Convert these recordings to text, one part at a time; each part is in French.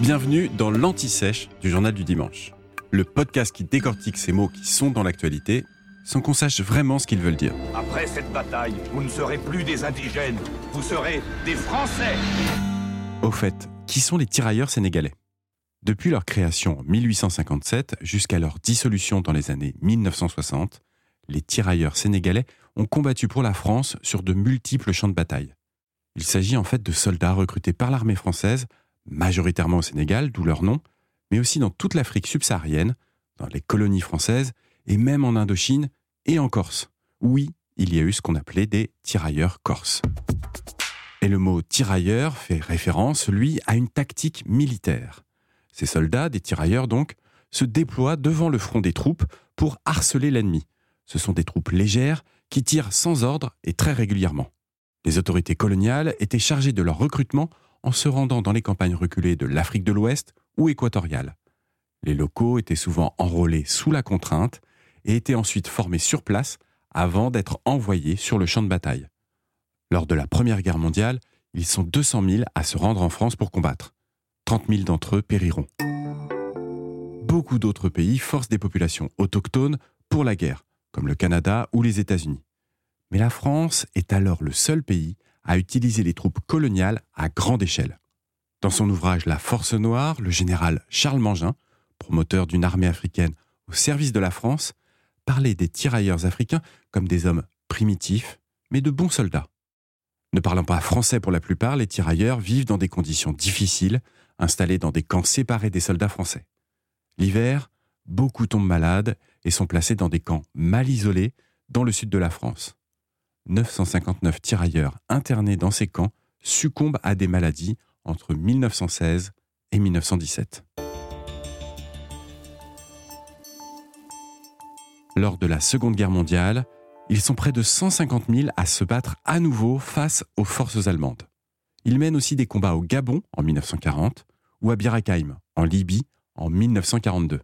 Bienvenue dans l'Anti-Sèche du Journal du Dimanche, le podcast qui décortique ces mots qui sont dans l'actualité sans qu'on sache vraiment ce qu'ils veulent dire. Après cette bataille, vous ne serez plus des indigènes, vous serez des Français Au fait, qui sont les tirailleurs sénégalais? Depuis leur création en 1857 jusqu'à leur dissolution dans les années 1960, les tirailleurs sénégalais ont combattu pour la France sur de multiples champs de bataille. Il s'agit en fait de soldats recrutés par l'armée française, majoritairement au Sénégal, d'où leur nom, mais aussi dans toute l'Afrique subsaharienne, dans les colonies françaises et même en Indochine et en Corse. Oui, il y a eu ce qu'on appelait des tirailleurs corses. Et le mot tirailleur fait référence, lui, à une tactique militaire. Ces soldats, des tirailleurs donc, se déploient devant le front des troupes pour harceler l'ennemi. Ce sont des troupes légères qui tirent sans ordre et très régulièrement. Les autorités coloniales étaient chargées de leur recrutement en se rendant dans les campagnes reculées de l'Afrique de l'Ouest ou équatoriale. Les locaux étaient souvent enrôlés sous la contrainte et étaient ensuite formés sur place avant d'être envoyés sur le champ de bataille. Lors de la Première Guerre mondiale, ils sont 200 000 à se rendre en France pour combattre. 30 000 d'entre eux périront. Beaucoup d'autres pays forcent des populations autochtones pour la guerre, comme le Canada ou les États-Unis. Mais la France est alors le seul pays à utiliser les troupes coloniales à grande échelle. Dans son ouvrage La Force Noire, le général Charles Mangin, promoteur d'une armée africaine au service de la France, parlait des tirailleurs africains comme des hommes primitifs, mais de bons soldats. Ne parlant pas français pour la plupart, les tirailleurs vivent dans des conditions difficiles, installés dans des camps séparés des soldats français. L'hiver, beaucoup tombent malades et sont placés dans des camps mal isolés dans le sud de la France. 959 tirailleurs internés dans ces camps succombent à des maladies entre 1916 et 1917. Lors de la Seconde Guerre mondiale, ils sont près de 150 000 à se battre à nouveau face aux forces allemandes. Ils mènent aussi des combats au Gabon en 1940 ou à Bir en Libye en 1942.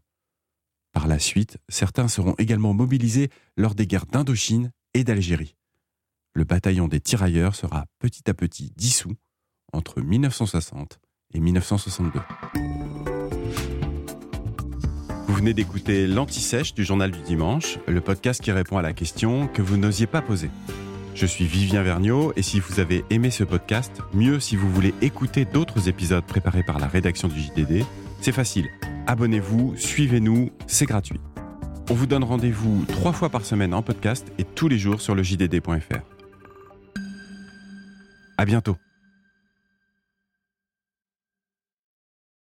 Par la suite, certains seront également mobilisés lors des guerres d'Indochine et d'Algérie. Le bataillon des tirailleurs sera petit à petit dissous entre 1960 et 1962. Vous venez d'écouter l'Anti-Sèche du Journal du Dimanche, le podcast qui répond à la question que vous n'osiez pas poser. Je suis Vivien Vergniaud et si vous avez aimé ce podcast, mieux si vous voulez écouter d'autres épisodes préparés par la rédaction du JDD, c'est facile. Abonnez-vous, suivez-nous, c'est gratuit. On vous donne rendez-vous trois fois par semaine en podcast et tous les jours sur le JDD.fr. À bientôt.